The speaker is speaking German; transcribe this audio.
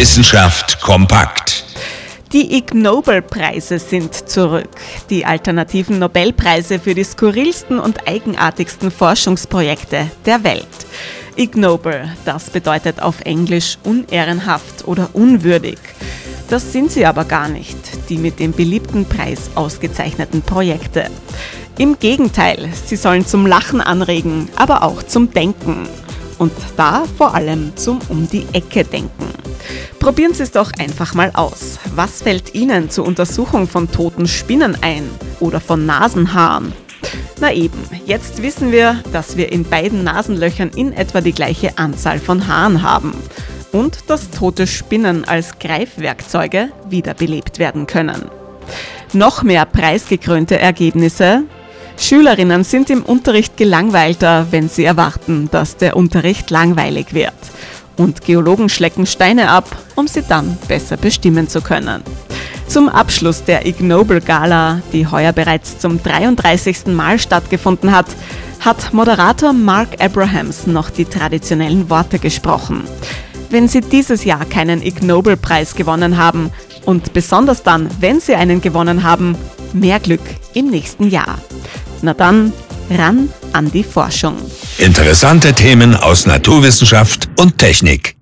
Wissenschaft kompakt. Die Ig Nobel-Preise sind zurück. Die alternativen Nobelpreise für die skurrilsten und eigenartigsten Forschungsprojekte der Welt. Ig Nobel, das bedeutet auf Englisch unehrenhaft oder unwürdig. Das sind sie aber gar nicht, die mit dem beliebten Preis ausgezeichneten Projekte. Im Gegenteil, sie sollen zum Lachen anregen, aber auch zum Denken. Und da vor allem zum Um die Ecke denken. Probieren Sie es doch einfach mal aus. Was fällt Ihnen zur Untersuchung von toten Spinnen ein oder von Nasenhaaren? Na eben, jetzt wissen wir, dass wir in beiden Nasenlöchern in etwa die gleiche Anzahl von Haaren haben und dass tote Spinnen als Greifwerkzeuge wiederbelebt werden können. Noch mehr preisgekrönte Ergebnisse. Schülerinnen sind im Unterricht gelangweilter, wenn sie erwarten, dass der Unterricht langweilig wird und Geologen schlecken Steine ab, um sie dann besser bestimmen zu können. Zum Abschluss der Ig Nobel Gala, die heuer bereits zum 33. Mal stattgefunden hat, hat Moderator Mark Abrahams noch die traditionellen Worte gesprochen. Wenn Sie dieses Jahr keinen Ig Nobel Preis gewonnen haben und besonders dann, wenn Sie einen gewonnen haben, mehr Glück im nächsten Jahr. Na dann, ran an die Forschung. Interessante Themen aus Naturwissenschaft und Technik.